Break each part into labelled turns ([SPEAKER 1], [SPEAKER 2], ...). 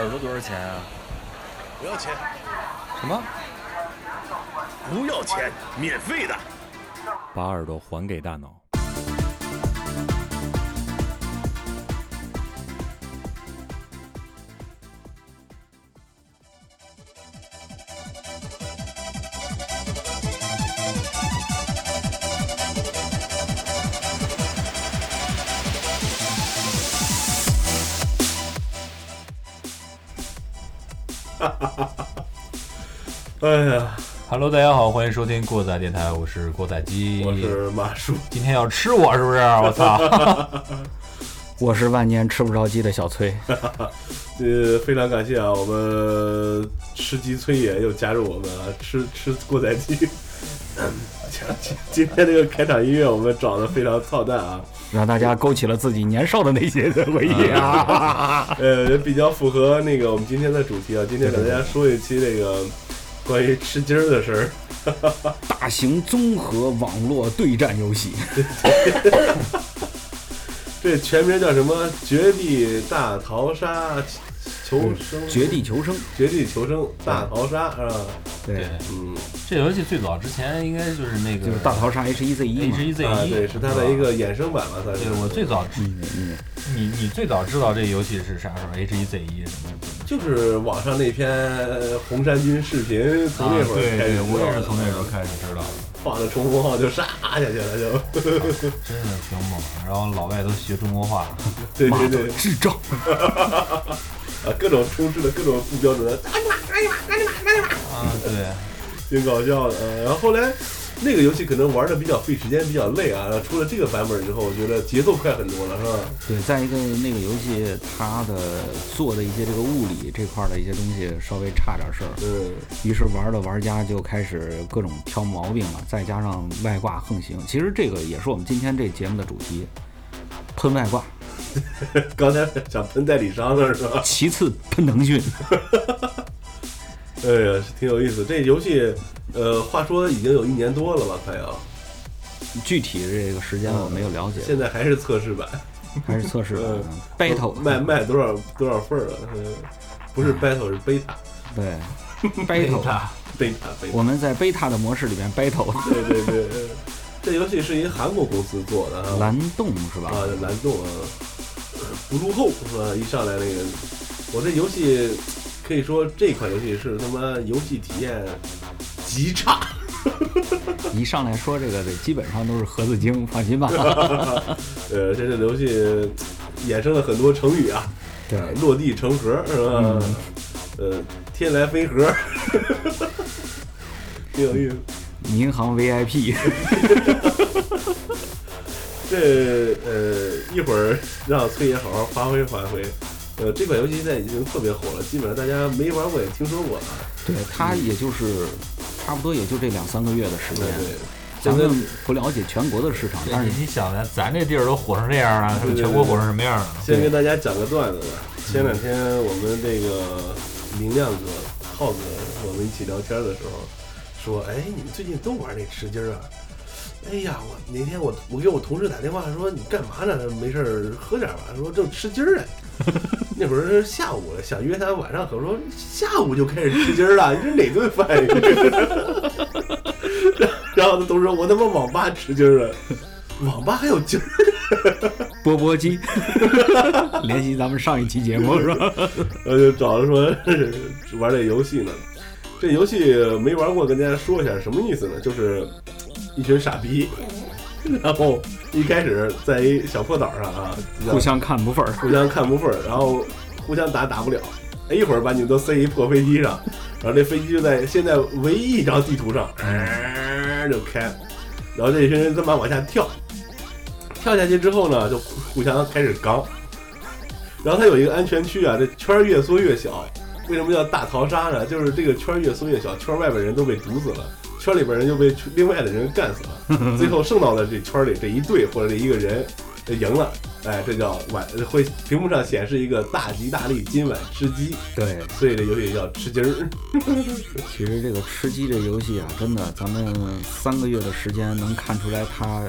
[SPEAKER 1] 耳朵多少钱啊？
[SPEAKER 2] 不要钱，
[SPEAKER 1] 什么？
[SPEAKER 2] 不要钱，免费的。
[SPEAKER 1] 把耳朵还给大脑。
[SPEAKER 3] 哎呀
[SPEAKER 1] ，Hello，大家好，欢迎收听过载电台，我是过载机。
[SPEAKER 3] 我是马叔，
[SPEAKER 1] 今天要吃我是不是？我操！
[SPEAKER 4] 我是万年吃不着鸡的小崔，
[SPEAKER 3] 呃，非常感谢啊，我们吃鸡崔爷又加入我们啊，吃吃过载鸡。今今天这个开场音乐我们找的非常操蛋啊，
[SPEAKER 4] 让大家勾起了自己年少的那些的回忆啊！
[SPEAKER 3] 呃，也比较符合那个我们今天的主题啊。今天给大家说一期这个关于吃鸡儿的事儿。
[SPEAKER 4] 大型综合网络对战游戏，
[SPEAKER 3] 这全名叫什么？绝地大逃杀求生，
[SPEAKER 4] 绝地求生。
[SPEAKER 3] 绝地求生大逃杀是吧？
[SPEAKER 4] 对，
[SPEAKER 3] 嗯，
[SPEAKER 1] 这游戏最早之前应该就是那个
[SPEAKER 4] 就是大逃杀 H 一 Z 一嘛
[SPEAKER 1] H。一 Z
[SPEAKER 3] 啊，
[SPEAKER 1] 一，
[SPEAKER 3] 对，是它的一个衍生版吧，算是。
[SPEAKER 1] 对我最早知
[SPEAKER 4] 嗯嗯，
[SPEAKER 1] 你你最早知道这游戏是啥时候？H 一 Z 一什么？
[SPEAKER 3] 就是网上那篇红衫军视频，从那会儿开始
[SPEAKER 1] 我也是从那时候开始知道的，
[SPEAKER 3] 放着冲锋号就杀下去了，就
[SPEAKER 1] 真的挺猛。然后老外都学中国话，
[SPEAKER 3] 对 对对，
[SPEAKER 4] 智障！
[SPEAKER 3] 啊，各种充斥的各种不标准的，
[SPEAKER 1] 啊，对，
[SPEAKER 3] 挺搞笑的。呃，然后后来那个游戏可能玩的比较费时间，比较累啊。出了这个版本之后，我觉得节奏快很多了，是吧？
[SPEAKER 4] 对，再一个那个游戏它的做的一些这个物理这块儿的一些东西稍微差点事儿，
[SPEAKER 3] 嗯，
[SPEAKER 4] 于是玩的玩家就开始各种挑毛病了，再加上外挂横行，其实这个也是我们今天这节目的主题，喷外挂，
[SPEAKER 3] 刚才想喷代理商了，是吧？
[SPEAKER 4] 其次喷腾讯。
[SPEAKER 3] 哎呀，挺有意思。这游戏，呃，话说已经有一年多了吧，快要，
[SPEAKER 4] 具体这个时间我没有了解，
[SPEAKER 3] 现在还是测试版。
[SPEAKER 4] 还是测试版
[SPEAKER 3] 嗯
[SPEAKER 4] battle
[SPEAKER 3] 卖卖多少多少份儿了？嗯，不是 battle 是 beta
[SPEAKER 4] 对 battle，beta
[SPEAKER 3] beta。
[SPEAKER 4] 我们在 beta 的模式里面 battle，
[SPEAKER 3] 对对对，嗯这游戏是一韩国公司做的哈，
[SPEAKER 4] 蓝洞是吧？
[SPEAKER 3] 啊蓝洞啊，不入后是吧？一上来那个，我这游戏可以说这款游戏是他妈游戏体验极差。
[SPEAKER 4] 一上来说这个的基本上都是盒子精，放心吧。
[SPEAKER 3] 呃，这这游戏衍生了很多成语啊，
[SPEAKER 4] 对，
[SPEAKER 3] 落地成盒是吧？
[SPEAKER 4] 嗯
[SPEAKER 3] 呃，天来飞盒，挺有意思。
[SPEAKER 4] 民航 VIP，
[SPEAKER 3] 这呃，一会儿让崔爷好好发挥发挥。呃，这款游戏现在已经特别火了，基本上大家没玩过也听说过啊。
[SPEAKER 4] 对，它也就是差不多也就这两三个月的时间
[SPEAKER 3] 对。对，
[SPEAKER 4] 咱们不了解全国的市场，但是
[SPEAKER 1] 你想呢？咱这地儿都火成这样了，他们
[SPEAKER 3] 对对
[SPEAKER 1] 全国火成什么样了？
[SPEAKER 3] 先跟大家讲个段子吧。前两天我们这个明亮哥、浩哥，我们一起聊天的时候说：“哎，你们最近都玩那吃鸡啊？”哎呀，我那天我我给我同事打电话说：“你干嘛呢？没事儿喝点吧。”说正吃鸡儿呢。那会儿是下午了，想约他晚上可，说下午就开始吃鸡儿了，你这哪顿饭呀？然后他同事说：“我他妈网吧吃鸡儿了，网吧还有鸡儿。”
[SPEAKER 4] 钵钵鸡，联系咱们上一期节目是吧？
[SPEAKER 3] 然后就找他说玩这游戏呢。这游戏没玩过，跟大家说一下什么意思呢？就是一群傻逼，然后一开始在一小破岛上啊，
[SPEAKER 4] 互相看不分儿。
[SPEAKER 3] 互相看不分儿，然后互相打打不了。哎，一会儿把你们都塞一破飞机上，然后这飞机就在现在唯一一张地图上，嗯、就开，然后这群人他妈往下跳，跳下去之后呢，就互相开始刚。然后它有一个安全区啊，这圈儿越缩越小。为什么叫大逃杀呢？就是这个圈儿越缩越小，圈儿外边人都被毒死了，圈里边人就被另外的人干死了。最后剩到了这圈里这一队或者这一个人赢了，哎，这叫晚会屏幕上显示一个大吉大利，今晚吃鸡，
[SPEAKER 4] 对，
[SPEAKER 3] 所以这游戏叫吃鸡儿。
[SPEAKER 4] 其实这个吃鸡这游戏啊，真的，咱们三个月的时间能看出来它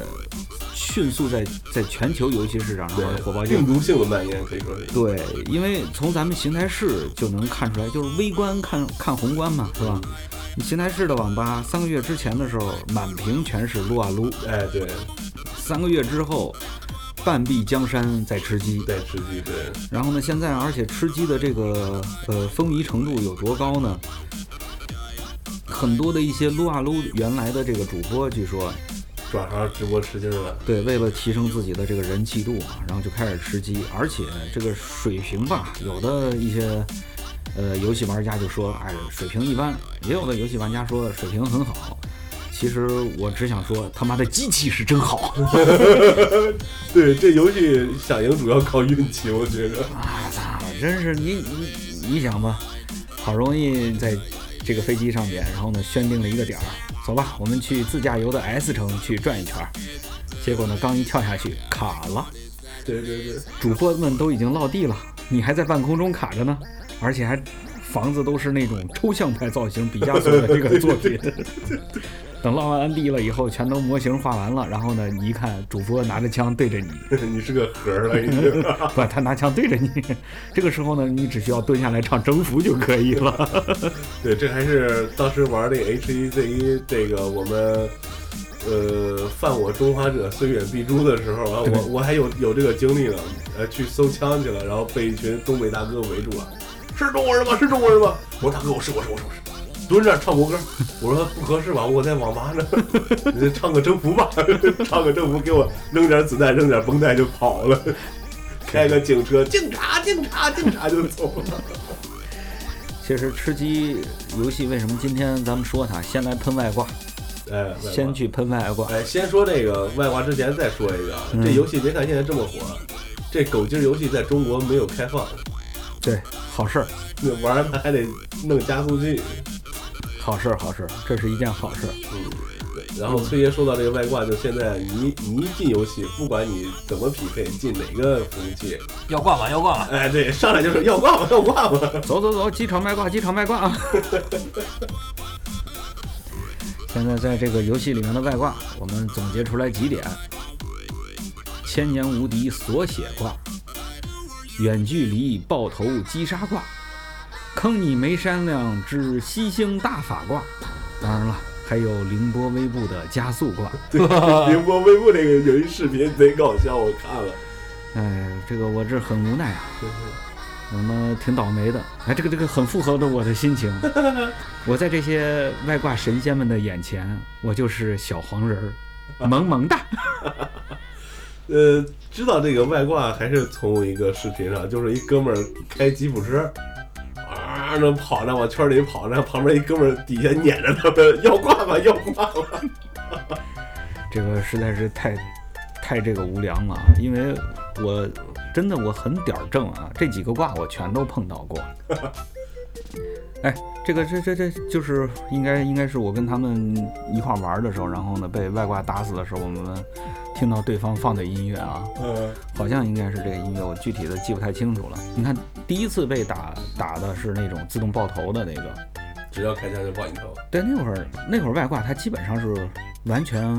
[SPEAKER 4] 迅速在在全球游戏市场上的火爆性
[SPEAKER 3] 病。毒性的蔓延可以说是。
[SPEAKER 4] 对，因为从咱们邢台市就能看出来，就是微观看看宏观嘛，是吧？你邢台市的网吧三个月之前的时候，满屏全是撸啊撸；
[SPEAKER 3] 哎，对，
[SPEAKER 4] 三个月之后，半壁江山在吃鸡。
[SPEAKER 3] 在吃鸡，对，
[SPEAKER 4] 然后呢，现在而且吃鸡的这个呃风靡程度有多高呢？很多的一些撸啊撸原来的这个主播，据说
[SPEAKER 3] 转行直播吃鸡了。
[SPEAKER 4] 对，为了提升自己的这个人气度啊，然后就开始吃鸡，而且这个水平吧，有的一些呃游戏玩家就说，哎，水平一般；也有的游戏玩家说水平很好。其实我只想说，他妈的机器是真好
[SPEAKER 3] 对，这游戏想赢主要靠运气，我觉得。
[SPEAKER 4] 啊！操，真是你你你想吧，好容易在这个飞机上面，然后呢宣定了一个点儿，走吧，我们去自驾游的 S 城去转一圈儿。结果呢，刚一跳下去卡了。
[SPEAKER 3] 对对对，
[SPEAKER 4] 主播们都已经落地了，你还在半空中卡着呢，而且还房子都是那种抽象派造型，毕加索的这个作品。等落完地了以后，全都模型画完了，然后呢，你一看主播拿着枪对着你，
[SPEAKER 3] 你是个盒儿了已经。
[SPEAKER 4] 不，他拿枪对着你，这个时候呢，你只需要蹲下来唱征服就可以了。
[SPEAKER 3] 对，这还是当时玩那 H 一 Z 一这个我们。呃，犯我中华者，虽远必诛的时候啊，我我还有有这个经历呢，呃，去搜枪去了，然后被一群东北大哥围住了，是中国人吗？是中国人吗？我说大哥，我是我是我是我是，蹲这儿唱国歌，我说不合适吧，我在网吧呢，你唱个征服吧，唱个征服，给我扔点子弹，扔点绷带就跑了，开个警车，警察警察警察就走了。
[SPEAKER 4] 其实吃鸡游戏为什么今天咱们说它，先来喷外挂，
[SPEAKER 3] 哎，
[SPEAKER 4] 先去喷外挂。
[SPEAKER 3] 哎，先说这个外挂之前再说一个这游戏别看现在这么火，这狗鸡儿游戏在中国没有开放，
[SPEAKER 4] 对，好事儿，
[SPEAKER 3] 那玩儿它还得弄加速器。
[SPEAKER 4] 好事儿，好事儿，这是一件好事儿。
[SPEAKER 3] 然后崔爷说到这个外挂，就现在你你一进游戏，不管你怎么匹配，进哪个服务器，
[SPEAKER 1] 要挂吗？要挂吗？
[SPEAKER 3] 哎，对，上来就是要挂吗？要挂吗？
[SPEAKER 4] 走走走，机场卖挂，机场卖挂啊！现在在这个游戏里面的外挂，我们总结出来几点：千年无敌锁血挂，远距离爆头击杀挂，坑你没商量之吸星大法卦。当然了，还有凌波微步的加速挂。
[SPEAKER 3] 凌波微步这个有一视频贼搞笑，我看了。
[SPEAKER 4] 哎，这个我这很无奈啊，我们挺倒霉的。哎，这个这个很符合的我的心情。我在这些外挂神仙们的眼前，我就是小黄人儿，萌萌哒。
[SPEAKER 3] 呃，知道这个外挂还是从一个视频上，就是一哥们儿开吉普车，那跑着往圈里跑，然后旁边一哥们底下撵着他们，要挂吧，要挂吧。
[SPEAKER 4] 这个实在是太太这个无良了啊，因为我真的我很点儿正啊，这几个挂我全都碰到过。哎，这个这这这就是应该应该是我跟他们一块儿玩的时候，然后呢被外挂打死的时候，我们听到对方放的音乐啊，
[SPEAKER 3] 嗯，
[SPEAKER 4] 好像应该是这个音乐，我具体的记不太清楚了。你看第一次被打打的是那种自动爆头的那个，
[SPEAKER 3] 只要开枪就爆你头。
[SPEAKER 4] 对，那会儿那会儿外挂它基本上是完全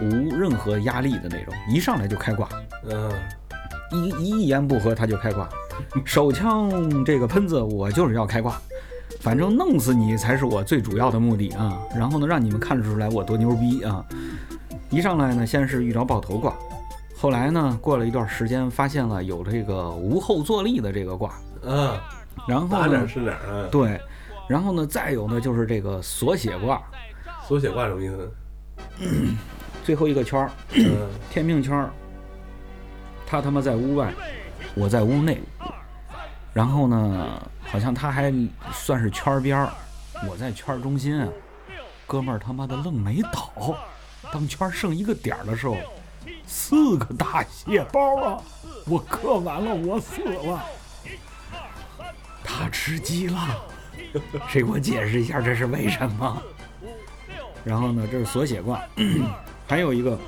[SPEAKER 4] 无任何压力的那种，一上来就开挂，
[SPEAKER 3] 嗯，
[SPEAKER 4] 一一言不合他就开挂，手枪这个喷子我就是要开挂，反正弄死你才是我最主要的目的啊。然后呢，让你们看得出来我多牛逼啊！一上来呢，先是遇着爆头挂，后来呢，过了一段时间，发现了有这个无后坐力的这个挂，
[SPEAKER 3] 嗯，
[SPEAKER 4] 然后
[SPEAKER 3] 是哪儿啊？
[SPEAKER 4] 对，然后呢，再有呢就是这个锁血挂，
[SPEAKER 3] 锁血挂什么意思？
[SPEAKER 4] 最后一个圈儿，
[SPEAKER 3] 嗯，
[SPEAKER 4] 天命圈儿，他他妈在屋外，我在屋内，然后呢，好像他还算是圈边儿，我在圈中心啊，哥们儿他妈的愣没倒，当圈剩一个点儿的时候，四个大血包啊，我磕完了，我死了，他吃鸡了，谁给我解释一下这是为什么？然后呢，这是锁血挂，还有一个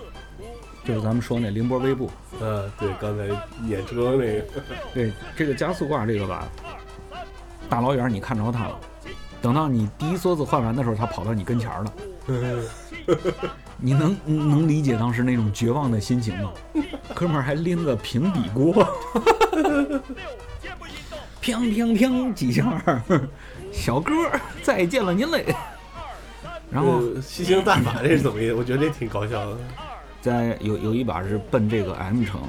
[SPEAKER 4] 就是咱们说那凌波微步
[SPEAKER 3] 呃，对，刚才演车那个，
[SPEAKER 4] 对这个加速挂这个吧，大老远你看着他了，等到你第一梭子换完的时候，他跑到你跟前了。你能能理解当时那种绝望的心情吗？哥们儿还拎个平底锅，砰砰砰几下，小哥儿再见了您嘞。然后
[SPEAKER 3] 呃吸星大法这是怎么意思？我觉得这挺搞笑的。
[SPEAKER 4] 在有有一把是奔这个 M 城，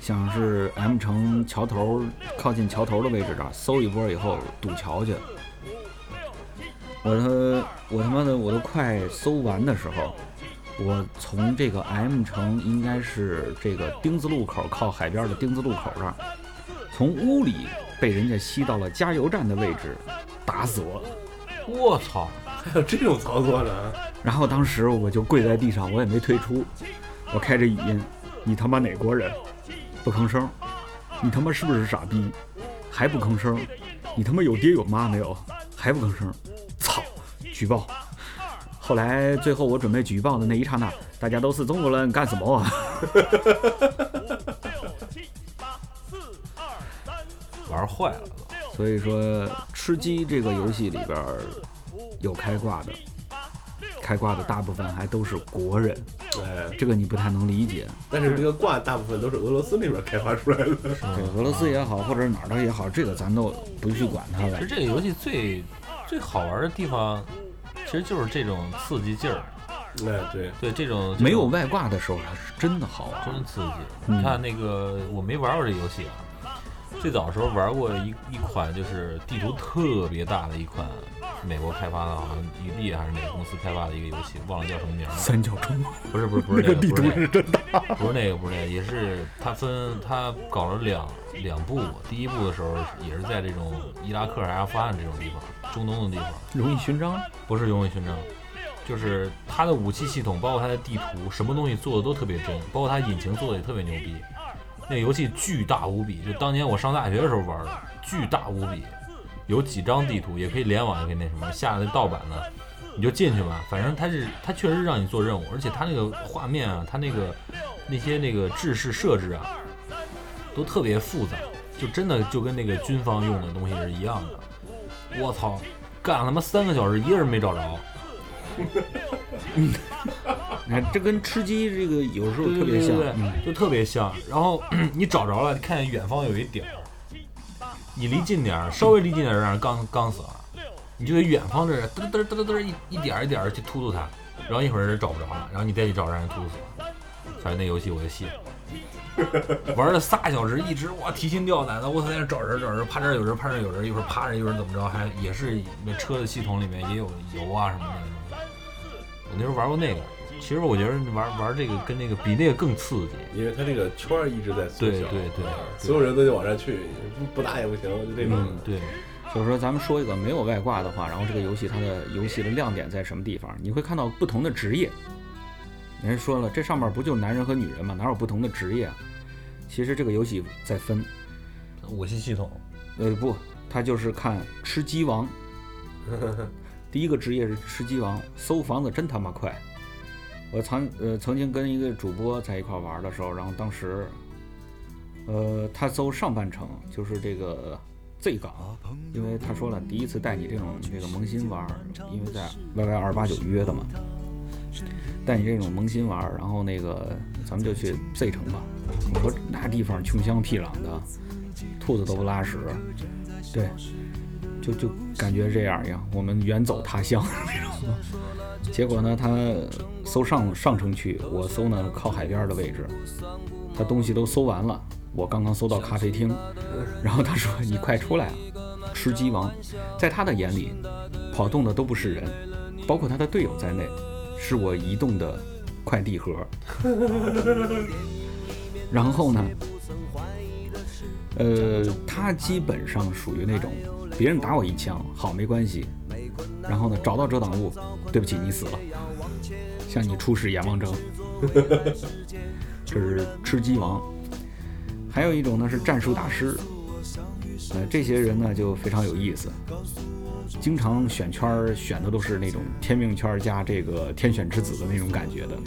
[SPEAKER 4] 想是 M 城桥头靠近桥头的位置这搜一波以后堵桥去。我他我他妈的我都快搜完的时候，我从这个 M 城应该是这个丁字路口靠海边的丁字路口这，从屋里被人家吸到了加油站的位置，打死我。
[SPEAKER 1] 我操！
[SPEAKER 3] 还有这种操作呢？
[SPEAKER 4] 然后当时我就跪在地上，我也没退出，我开着语音：“你他妈哪国人？不吭声！你他妈是不是傻逼？还不吭声？你他妈有爹有妈没有？还不吭声？操！举报！”后来最后我准备举报的那一刹那，大家都是中国人，干什么啊？
[SPEAKER 1] 玩坏了。
[SPEAKER 4] 所以说，吃鸡这个游戏里边儿有开挂的，开挂的大部分还都是国人，
[SPEAKER 3] 对，
[SPEAKER 4] 这个你不太能理解。
[SPEAKER 3] 但是这个挂大部分都是俄罗斯那边开发出来的。
[SPEAKER 4] 对，俄罗斯也好，或者是哪儿的也好，这个咱都不去管它了
[SPEAKER 1] 其实。这个游戏最最好玩的地方，其实就是这种刺激劲儿。
[SPEAKER 3] 对，对，
[SPEAKER 1] 对，这种
[SPEAKER 4] 没有外挂的时候，它是真的好玩。
[SPEAKER 1] 真刺激。
[SPEAKER 4] 嗯
[SPEAKER 1] 你看那个，我没玩过这游戏啊。最早的时候玩过一一款，就是地图特别大的一款美国开发的，好像育碧还是哪个公司开发的一个游戏，忘了叫什么名了。
[SPEAKER 4] 三角洲，
[SPEAKER 1] 不是不是不是那个，
[SPEAKER 4] 地图
[SPEAKER 1] 不是
[SPEAKER 4] 真大。
[SPEAKER 1] 不是那个，不是那个，也是他分他搞了两两部，第一部的时候也是在这种伊拉克、阿富汗这种地方，中东的地方，
[SPEAKER 4] 荣誉勋章，
[SPEAKER 1] 不是荣誉勋章，就是他的武器系统，包括他的地图，什么东西做的都特别真，包括他引擎做的也特别牛逼。那游戏巨大无比，就当年我上大学的时候玩的，巨大无比，有几张地图，也可以联网，也可以那什么，下的盗版的，你就进去吧。反正它是它确实让你做任务，而且它那个画面啊，它那个那些那个制式设置啊，都特别复杂，就真的就跟那个军方用的东西是一样的。我操，干了他妈三个小时，一个人没找着。
[SPEAKER 4] 你看这跟吃鸡这个有时候特别像。
[SPEAKER 1] 对对对
[SPEAKER 4] 嗯，
[SPEAKER 1] 就特别像。然后 你找着了，看见远方有一点儿，你离近点儿，稍微离近点儿让人刚刚死了，你就得远方这儿嘚嘚嘚嘚嘚一一点儿一点儿去突突它，然后一会儿人找不着了，然后你再去找让人突突死了。反正那游戏我就信了。玩了仨小时，一直哇提心吊胆的，我操在那找人找人，怕这儿有人，怕这儿有人，一会儿趴着，一会儿怎么着，还也是那车的系统里面也有油啊什么的。我那时候玩过那个，其实我觉得玩玩这个跟那个比那个更刺激。
[SPEAKER 3] 因为它这个圈儿一直在缩小，
[SPEAKER 1] 对对对
[SPEAKER 3] 啊所有人都得往上去，不不打也不行，就这种。
[SPEAKER 1] 嗯，对，
[SPEAKER 4] 就是说，咱们说一个没有外挂的话，然后这个游戏它的游戏的亮点在什么地方？你会看到不同的职业。人说了，这上面不就男人和女人吗？哪有不同的职业啊？其实这个游戏在分，
[SPEAKER 1] 武器系统，
[SPEAKER 4] 呃不，它就是看吃鸡王。第一个职业是吃鸡王，搜房子真他妈快。我曾呃曾经跟一个主播在一块玩的时候，然后当时，呃他搜上半程就是这个 Z 港，因为他说了第一次带你这种这个萌新玩，因为在 YY 二八九约的嘛，带你这种萌新玩，然后那个咱们就去 Z 城吧。我说那地方穷乡僻壤的，兔子都不拉屎，对，就就感觉这样一样，我们远走他乡。结果呢，他搜上上城区，我搜呢靠海边的位置，他东西都搜完了，我刚刚搜到咖啡厅，然后他说你快出来啊，吃鸡王，在他的眼里，跑动的都不是人，包括他的队友在内，是我移动的快递盒。然后呢，呃，他基本上属于那种别人打我一枪，好没关系。然后呢，找到遮挡物，对不起，你死了，向你出示阎王征。这是吃鸡王。还有一种呢是战术大师，呃，这些人呢就非常有意思，经常选圈选的都是那种天命圈加这个天选之子的那种感觉的。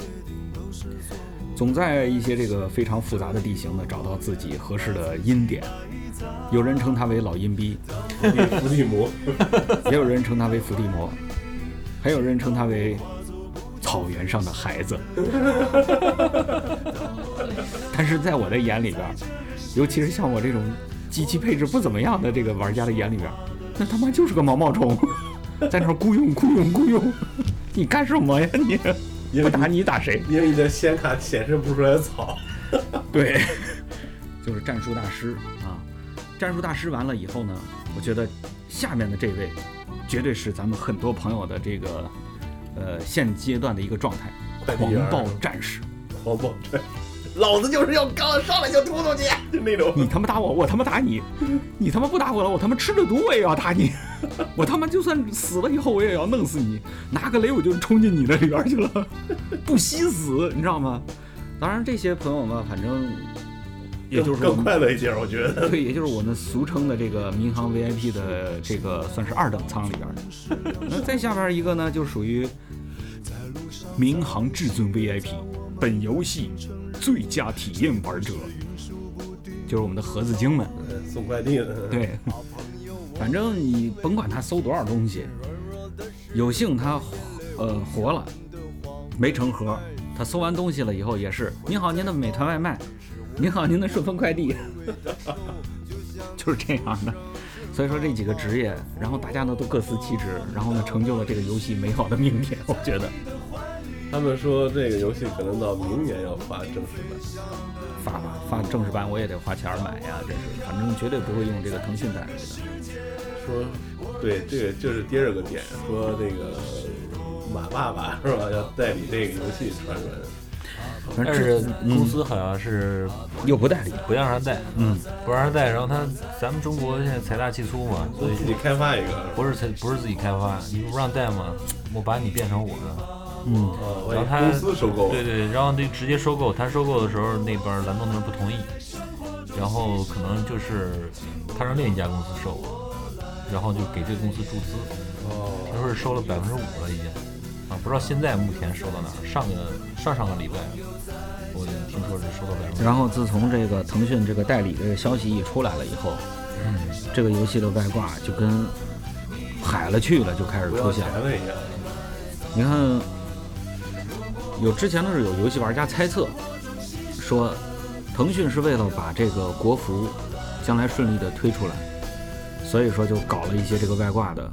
[SPEAKER 4] 总在一些这个非常复杂的地形呢找到自己合适的阴点。有人称他为老阴逼，
[SPEAKER 3] 伏地魔，
[SPEAKER 4] 也有人称他为伏地魔，还有人称他为草原上的孩子。但是在我的眼里边，尤其是像我这种机器配置不怎么样的这个玩家的眼里边，那他妈就是个毛毛虫，在那儿雇佣雇佣雇佣，你干什么呀你？
[SPEAKER 3] 因为
[SPEAKER 4] 不打你打谁？
[SPEAKER 3] 因为你的显卡显示不出来草。
[SPEAKER 4] 对，就是战术大师啊。战术大师完了以后呢，我觉得下面的这位绝对是咱们很多朋友的这个呃现阶段的一个状态，狂暴战士。
[SPEAKER 3] 狂暴战，老子就是要刚上来就突突你，就那种。
[SPEAKER 4] 你他妈打我，我他妈打你，你他妈不打我了，我他妈吃了毒我也要打你，我他妈就算死了以后我也要弄死你，拿个雷我就冲进你那里边去了，不惜死，你知道吗？当然这些朋友们，反正也就是我
[SPEAKER 3] 更快乐一点，我觉得。
[SPEAKER 4] 对，也就是我们俗称的这个民航 VIP 的这个算是二等舱里边的。那再下边一个呢，就属于民航至尊 VIP，本游戏最佳体验玩者，就是我们的盒子精们。
[SPEAKER 3] 嗯送快递的，
[SPEAKER 4] 对，反正你甭管他搜多少东西，有幸他呃活了，没成盒，他搜完东西了以后也是，您好，您的美团外卖，您好，您的顺丰快递，就是这样的。所以说这几个职业，然后大家呢都各司其职，然后呢成就了这个游戏美好的明天。我觉得
[SPEAKER 3] 他们说这个游戏可能到明年要发正式版。
[SPEAKER 4] 发吧发正式版我也得花钱买呀，真是，反正绝对不会用这个腾讯代理的。
[SPEAKER 3] 说，对，这个就是第二个点，说这个马爸爸是吧，要代理这个游戏传人。
[SPEAKER 4] 反正
[SPEAKER 1] 但是公司好像是
[SPEAKER 4] 又不代理，
[SPEAKER 1] 不让他带，
[SPEAKER 4] 嗯，
[SPEAKER 1] 不让他带。然后他咱们中国现在财大气粗嘛，所以
[SPEAKER 3] 自己开发一个，
[SPEAKER 1] 不是才不是自己开发，你不让带嘛，我把你变成我的。
[SPEAKER 4] 嗯，
[SPEAKER 1] 然后他
[SPEAKER 3] 公司收购，
[SPEAKER 1] 对对，然后就直接收购，他收购的时候那边蓝洞那边不同意，然后可能就是他让另一家公司收，然后就给这个公司注资，
[SPEAKER 3] 哦，
[SPEAKER 1] 他说是收了百分之五了已经，啊，不知道现在目前收到哪儿，上个上上个礼拜我听说是收到百分之
[SPEAKER 4] 然后自从这个腾讯这个代理这个消息一出来了以后，
[SPEAKER 1] 嗯，
[SPEAKER 4] 这个游戏的外挂就跟海了去了，就开始出现了。你看，有之前的是有游戏玩家猜测说，腾讯是为了把这个国服将来顺利的推出来，所以说就搞了一些这个外挂的
[SPEAKER 3] 啊，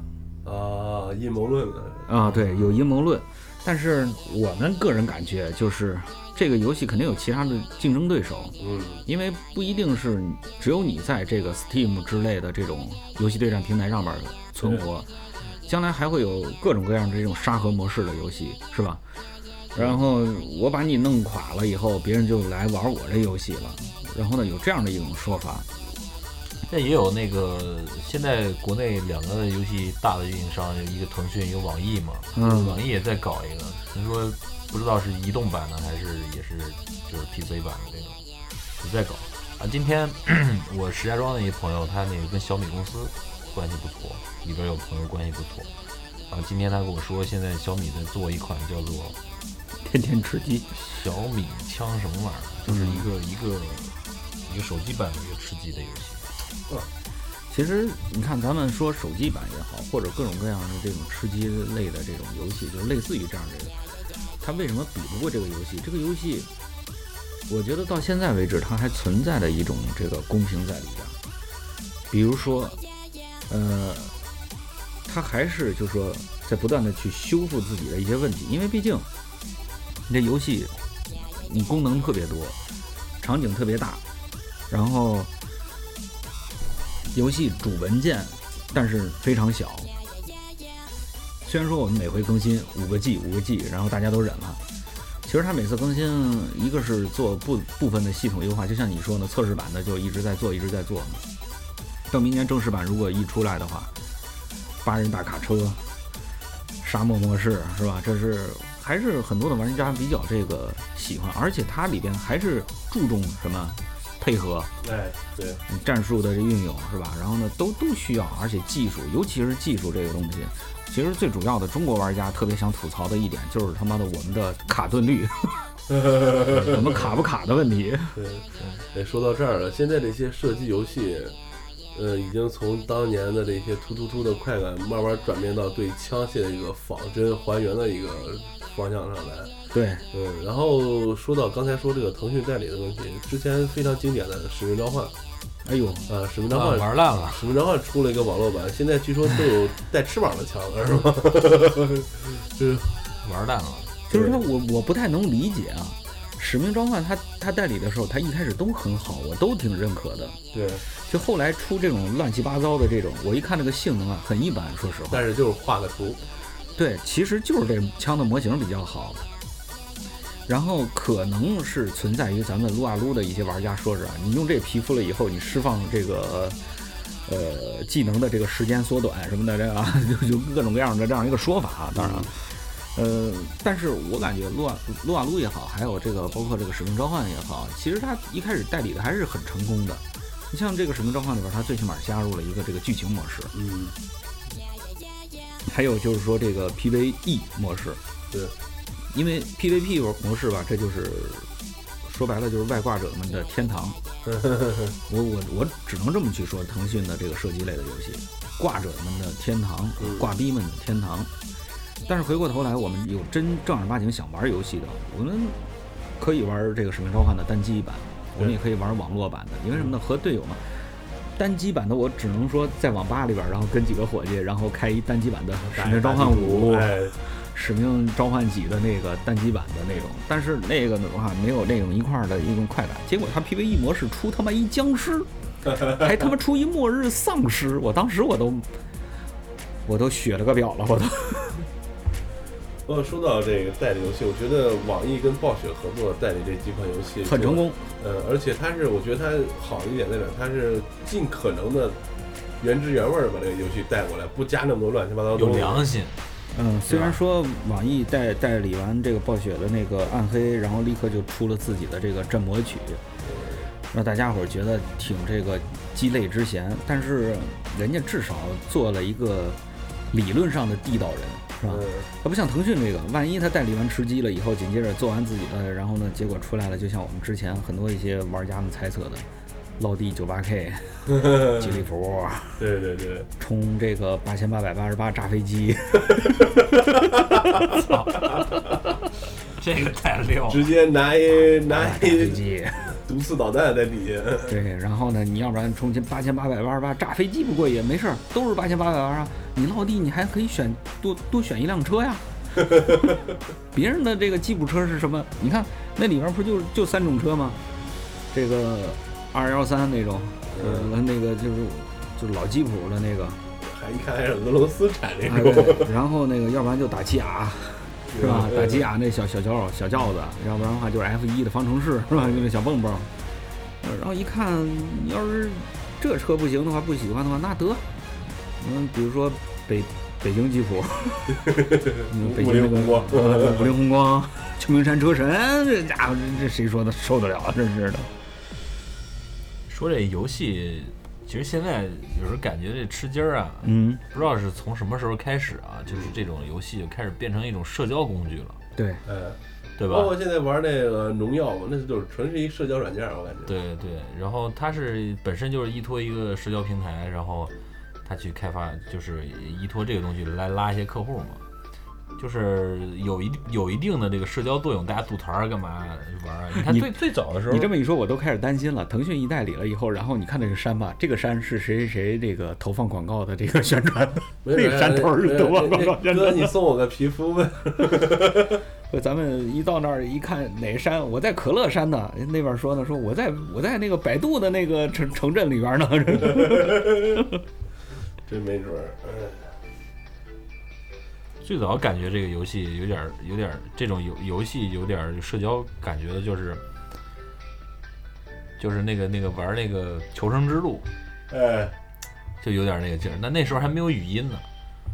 [SPEAKER 3] 阴谋论的，
[SPEAKER 4] 啊，对，有阴谋论。但是我们个人感觉就是，这个游戏肯定有其他的竞争对手，
[SPEAKER 3] 嗯，
[SPEAKER 4] 因为不一定是只有你在这个 Steam 之类的这种游戏对战平台上面存活，将来还会有各种各样的这种沙盒模式的游戏，是吧？然后我把你弄垮了以后，别人就来玩我这游戏了。然后呢，有这样的一种说法，
[SPEAKER 1] 那也有那个现在国内两个游戏大的运营商，一个腾讯，一个网易嘛，
[SPEAKER 4] 嗯
[SPEAKER 1] 网易也在搞一个，听说不知道是移动版的还是也是就是 PC 版的这种，也在搞啊。今天 我石家庄的一个朋友，他那个跟小米公司关系不错，里边有朋友关系不错。啊，今天他跟我说，现在小米在做一款叫做
[SPEAKER 4] 天天吃鸡。
[SPEAKER 1] 小米枪什么玩意儿，就是一个、一个一个手机版的一个吃鸡的游戏。
[SPEAKER 4] 其实你看，咱们说手机版也好，或者各种各样的这种吃鸡类的这种游戏，就类似于这样这个，它为什么比不过这个游戏？这个游戏，我觉得到现在为止，它还存在的一种这个公平在里边。比如说，呃，它还是就是说在不断的去修复自己的一些问题，因为毕竟你这游戏你功能特别多，场景特别大，然后游戏主文件，但是非常小。虽然说我们每回更新五个 G 五个 G，然后大家都忍了。其实它每次更新，一个是做部部分的系统优化，就像你说的，测试版的就一直在做，一直在做。到明年正式版如果一出来的话，八人大卡车、沙漠模式是吧？这是还是很多的玩家比较这个喜欢，而且它里边还是注重什么配合，
[SPEAKER 3] 哎，对，
[SPEAKER 4] 战术的这运用是吧？然后呢，都都需要，而且技术，尤其是技术这个东西，其实最主要的，中国玩家特别想吐槽的一点就是他妈的我们的卡顿率，我们卡不卡的问题。
[SPEAKER 3] 对，哎，说到这儿了，现在这些射击游戏，呃，已经从当年的这些突突突的快感，慢慢转变到对枪械的一个仿真还原的一个方向上来。
[SPEAKER 4] 对，
[SPEAKER 3] 嗯，然后说到刚才说这个腾讯代理的问题，之前非常经典的《使命召唤》
[SPEAKER 4] 哎呦，
[SPEAKER 3] 啊，《使命召
[SPEAKER 1] 啊
[SPEAKER 3] 唤》
[SPEAKER 1] 玩烂了。
[SPEAKER 3] 使命召唤出了一个网络版，现在据说都有 带翅膀的枪了，是吧？就是
[SPEAKER 1] 玩烂了，
[SPEAKER 4] 就是说我我不太能理解啊。使命召唤它它代理的时候，它一开始都很好，我都挺认可的。
[SPEAKER 3] 对，
[SPEAKER 4] 就后来出这种乱七八糟的这种，我一看这个性能啊，很一般，说实话。
[SPEAKER 3] 但是就是画个图，
[SPEAKER 4] 对，其实就是这枪的模型比较好。然后可能是存在于咱们撸啊撸的一些玩家说是啊，你用这皮肤了以后，你释放这个呃技能的这个时间缩短什么的，这个啊就 就各种各样的这样一个说法啊。当然了，呃，但是我感觉撸啊撸啊撸也好，还有这个包括这个使命召唤也好，其实它一开始代理的还是很成功的。你像这个使命召唤里边，它最起码加入了一个这个剧情模式，
[SPEAKER 3] 嗯，
[SPEAKER 4] 还有就是说这个 PVE 模式，
[SPEAKER 3] 对，
[SPEAKER 4] 因为 PVP 模式吧，这就是说白了就是外挂者们的天堂。我我我只能这么去说，腾讯的这个射击类的游戏，挂者们的天堂，
[SPEAKER 3] 嗯
[SPEAKER 4] 挂逼们的天堂。但是回过头来，我们有真正儿八经想玩游戏的，我们可以玩这个《使命召唤》的单机版，我们也可以玩网络版的，因为什么呢？和队友嘛。单机版的我只能说在网吧里边，然后跟几个伙计，然后开一单机版的《使命召唤五》，
[SPEAKER 3] 哎，
[SPEAKER 4] 使命召唤几的那个单机版的那种，但是那个的话没有那种一块儿的一种快感。结果他 PVE 模式出他妈一僵尸，还他妈出一末日丧尸，我当时我都我都血了个表了，我都。
[SPEAKER 3] 呃，说到这个代理游戏，我觉得网易跟暴雪合作代理这几款游戏
[SPEAKER 4] 很成功。
[SPEAKER 3] 呃，而且它是，我觉得它好一点在哪？它是尽可能的原汁原味儿把这个游戏带过来，不加那么多乱七八糟的
[SPEAKER 1] 有。良心，
[SPEAKER 4] 嗯，虽然说网易代代理完这个暴雪的那个暗黑，然后立刻就出了自己的这个战魔曲，让大家伙儿觉得挺这个鸡肋之嫌，但是人家至少做了一个理论上的地道人，是吧？他，不像腾讯这个，万一他代理完吃鸡了以后，紧接着做完自己的，然后呢，结果出来了，就像我们之前很多一些玩家们猜测的，落地九八 K、吉利服
[SPEAKER 3] 对对对，
[SPEAKER 4] 冲这个八千八百八十八炸飞机，
[SPEAKER 1] 这个太溜了。
[SPEAKER 3] 直接拿一拿
[SPEAKER 4] 一飞
[SPEAKER 3] 一
[SPEAKER 4] 机，
[SPEAKER 3] 毒刺导弹在底下。
[SPEAKER 4] 对，然后呢，你要不然冲进八千八百八十八炸飞机不过瘾，没事儿，都是八千八百八十八，你落地你还可以选多多选一辆车呀。别人的这个吉普车是什么？你看那里边不就就三种车吗？这个二幺三那种，呃，那个就是就是老吉普的那个，
[SPEAKER 3] 还一看还是俄罗斯产这
[SPEAKER 4] 哎
[SPEAKER 3] 种，
[SPEAKER 4] 对，然后那个要不然就打起亚，是吧？打起亚那小小轿小轿子，要不然的话就是 F 一的方程式，是吧？就那小蹦蹦。呃然后一看，你要是这车不行的话，不喜欢的话，那得，嗯，比如说北北京吉普，嗯北京那个
[SPEAKER 3] 五菱宏光
[SPEAKER 4] 呃五菱宏光、秋名山车神，这家伙这这谁说的受得了啊？真是的。
[SPEAKER 1] 说这游戏，其实现在有时候感觉这吃鸡儿啊，
[SPEAKER 4] 嗯，
[SPEAKER 1] 不知道是从什么时候开始啊，就是这种游戏就开始变成一种社交工具了，
[SPEAKER 4] 对，
[SPEAKER 3] 呃，
[SPEAKER 1] 对吧？
[SPEAKER 3] 包括现在玩那个农药嘛，那就是纯是一社交软件，我感觉。
[SPEAKER 1] 对对，然后它是本身就是依托一个社交平台，然后它去开发，就是依托这个东西来拉一些客户嘛，就是有一有一定的这个社交作用，大家组团干嘛玩？你看
[SPEAKER 4] 你
[SPEAKER 1] 最最早的时候，
[SPEAKER 4] 你这么一说，我都开始担心了。腾讯一代理了以后，然后你看这个山吧，这个山是谁谁谁这个投放广告的这个宣传 那山头是投放广告宣
[SPEAKER 3] 哥。你送我个皮肤呗。
[SPEAKER 4] 咱们一到那儿一看哪山，我在可乐山呢，那边说呢，说我在我在那个百度的那个城城镇里边呢。
[SPEAKER 3] 真没准儿，哎，
[SPEAKER 1] 最早感觉这个游戏有点儿有点儿这种游游戏有点儿社交感觉的，就是就是那个那个玩儿那个求生之路，
[SPEAKER 3] 哎，
[SPEAKER 1] 就有点儿那个劲儿。那那时候还没有语音呢，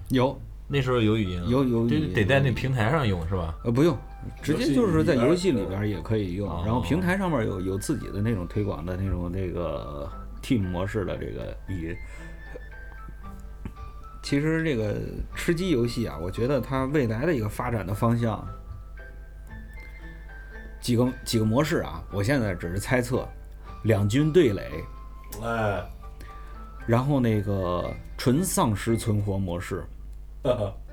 [SPEAKER 4] 有
[SPEAKER 1] 那时候有语音啊，
[SPEAKER 4] 有有
[SPEAKER 1] 得得在那平台上用是吧？
[SPEAKER 4] 呃不用，直接就是在游戏里边
[SPEAKER 3] 游
[SPEAKER 4] 也可以用，
[SPEAKER 1] 哦
[SPEAKER 4] 然后平台上面有有自己的那种推广的那种那个 team 模式的这个语音。其实这个吃鸡游戏啊，我觉得它未来的一个发展的方向，几个几个模式啊，我现在只是猜测，两军对垒，
[SPEAKER 3] 哎，
[SPEAKER 4] 然后那个纯丧尸存活模式，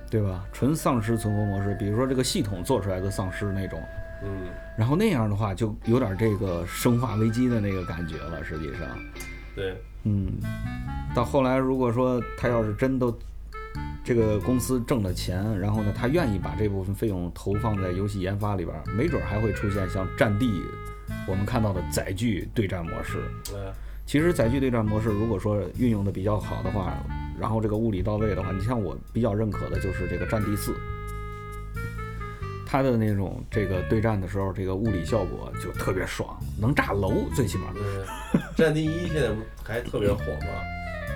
[SPEAKER 4] 对吧？纯丧尸存活模式，比如说这个系统做出来的丧尸那种，
[SPEAKER 3] 嗯，
[SPEAKER 4] 然后那样的话就有点这个生化危机的那个感觉了。实际上，
[SPEAKER 3] 对，
[SPEAKER 4] 嗯，到后来如果说他要是真都这个公司挣了钱，然后呢，他愿意把这部分费用投放在游戏研发里边儿，没准儿还会出现像《战地》我们看到的载具对战模式。
[SPEAKER 3] 哎，
[SPEAKER 4] 其实载具对战模式，如果说运用的比较好的话，然后这个物理到位的话，你像我比较认可的就是这个《战地四》，它的那种这个对战的时候，这个物理效果就特别爽，能炸楼，最起码。
[SPEAKER 3] 对，战地一现在不还特别火吗？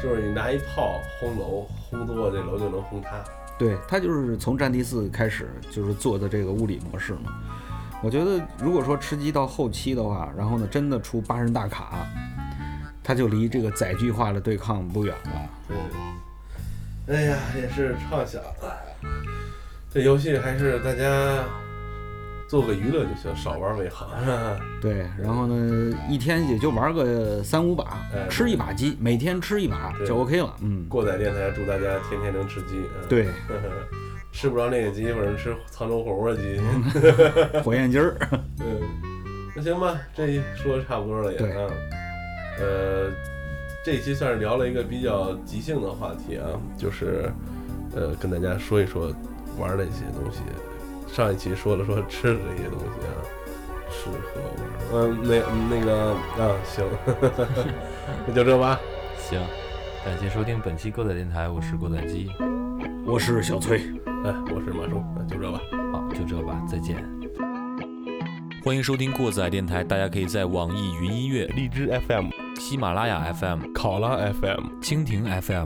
[SPEAKER 3] 就是你拿一炮轰楼，轰多了这楼就能轰塌。
[SPEAKER 4] 对，他就是从《战地四》开始就是做的这个物理模式嘛。我觉得如果说吃鸡到后期的话，然后呢真的出八人大卡，他就离这个载具化的对抗不远了。
[SPEAKER 3] 对，哎呀，也是畅想。这游戏还是大家做个娱乐就行，少玩为好。
[SPEAKER 4] 对，然后呢，一天也就玩个三五把
[SPEAKER 3] 哎，
[SPEAKER 4] 吃一把鸡，每天吃一把
[SPEAKER 3] 对
[SPEAKER 4] 就 OK 了。嗯，
[SPEAKER 3] 过载电台祝大家天天能吃鸡。嗯，
[SPEAKER 4] 对，
[SPEAKER 3] 吃不着那个鸡，反正吃沧州火锅鸡。
[SPEAKER 4] 火焰鸡儿。
[SPEAKER 3] 嗯，那行吧，这一说的差不多了也
[SPEAKER 4] 对
[SPEAKER 3] 啊。呃，这一期算是聊了一个比较即兴的话题啊，就是呃跟大家说一说玩的一些东西。上一期说了说吃的这些东西啊，吃喝玩，嗯，那嗯那个啊，行，那就这吧。
[SPEAKER 1] 行，感谢收听本期狗仔电台，我是狗仔机。
[SPEAKER 4] 我是小崔，
[SPEAKER 3] 哎，我是马叔，那就这吧。
[SPEAKER 1] 好，就这吧，再见。欢迎收听过载电台，大家可以在网易云音乐、
[SPEAKER 3] 荔枝 FM、
[SPEAKER 1] 喜马拉雅 FM、
[SPEAKER 3] 考拉 FM、
[SPEAKER 1] 蜻蜓 FM、